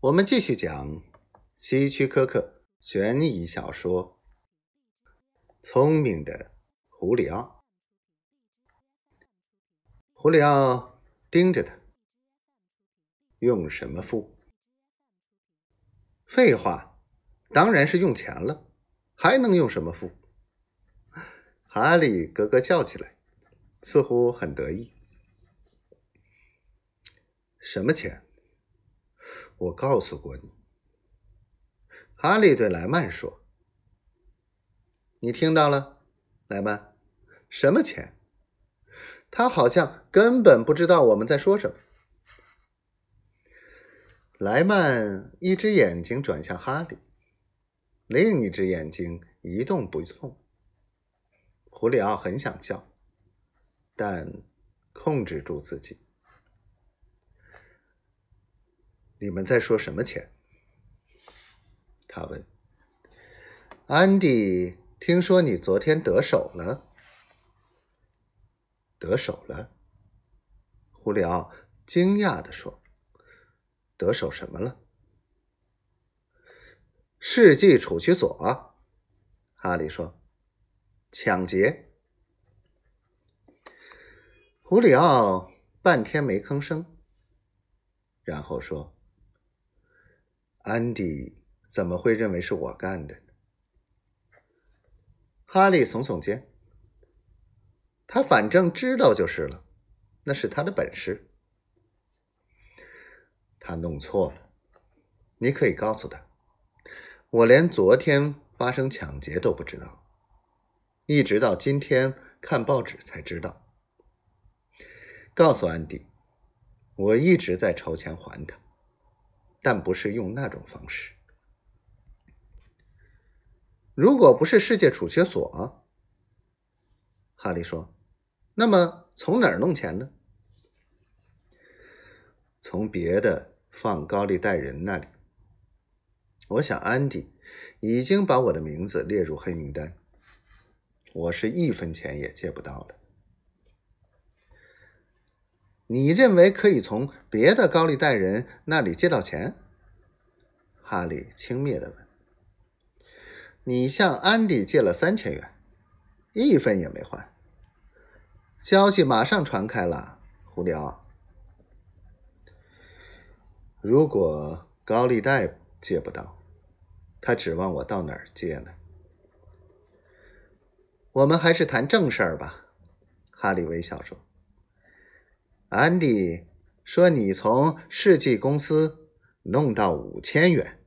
我们继续讲希区柯克悬疑小说《聪明的胡里奥》。胡里奥盯着他，用什么付？废话，当然是用钱了，还能用什么付？哈利咯咯笑起来，似乎很得意。什么钱？我告诉过你，哈利对莱曼说：“你听到了，莱曼？什么钱？”他好像根本不知道我们在说什么。莱曼一只眼睛转向哈利，另一只眼睛一动不动。胡里奥很想叫，但控制住自己。你们在说什么钱？他问。安迪，听说你昨天得手了？得手了？胡里奥惊讶的说：“得手什么了？”世纪储蓄所。哈利说：“抢劫。”胡里奥半天没吭声，然后说。安迪怎么会认为是我干的呢？哈利耸耸肩，他反正知道就是了，那是他的本事。他弄错了，你可以告诉他，我连昨天发生抢劫都不知道，一直到今天看报纸才知道。告诉安迪，我一直在筹钱还他。但不是用那种方式。如果不是世界储蓄所，哈利说，那么从哪儿弄钱呢？从别的放高利贷人那里。我想安迪已经把我的名字列入黑名单，我是一分钱也借不到的。你认为可以从别的高利贷人那里借到钱？哈利轻蔑的问：“你向安迪借了三千元，一分也没还。消息马上传开了，胡里奥。如果高利贷借不到，他指望我到哪儿借呢？我们还是谈正事儿吧。”哈利微笑说。安迪说：“你从世纪公司弄到五千元。”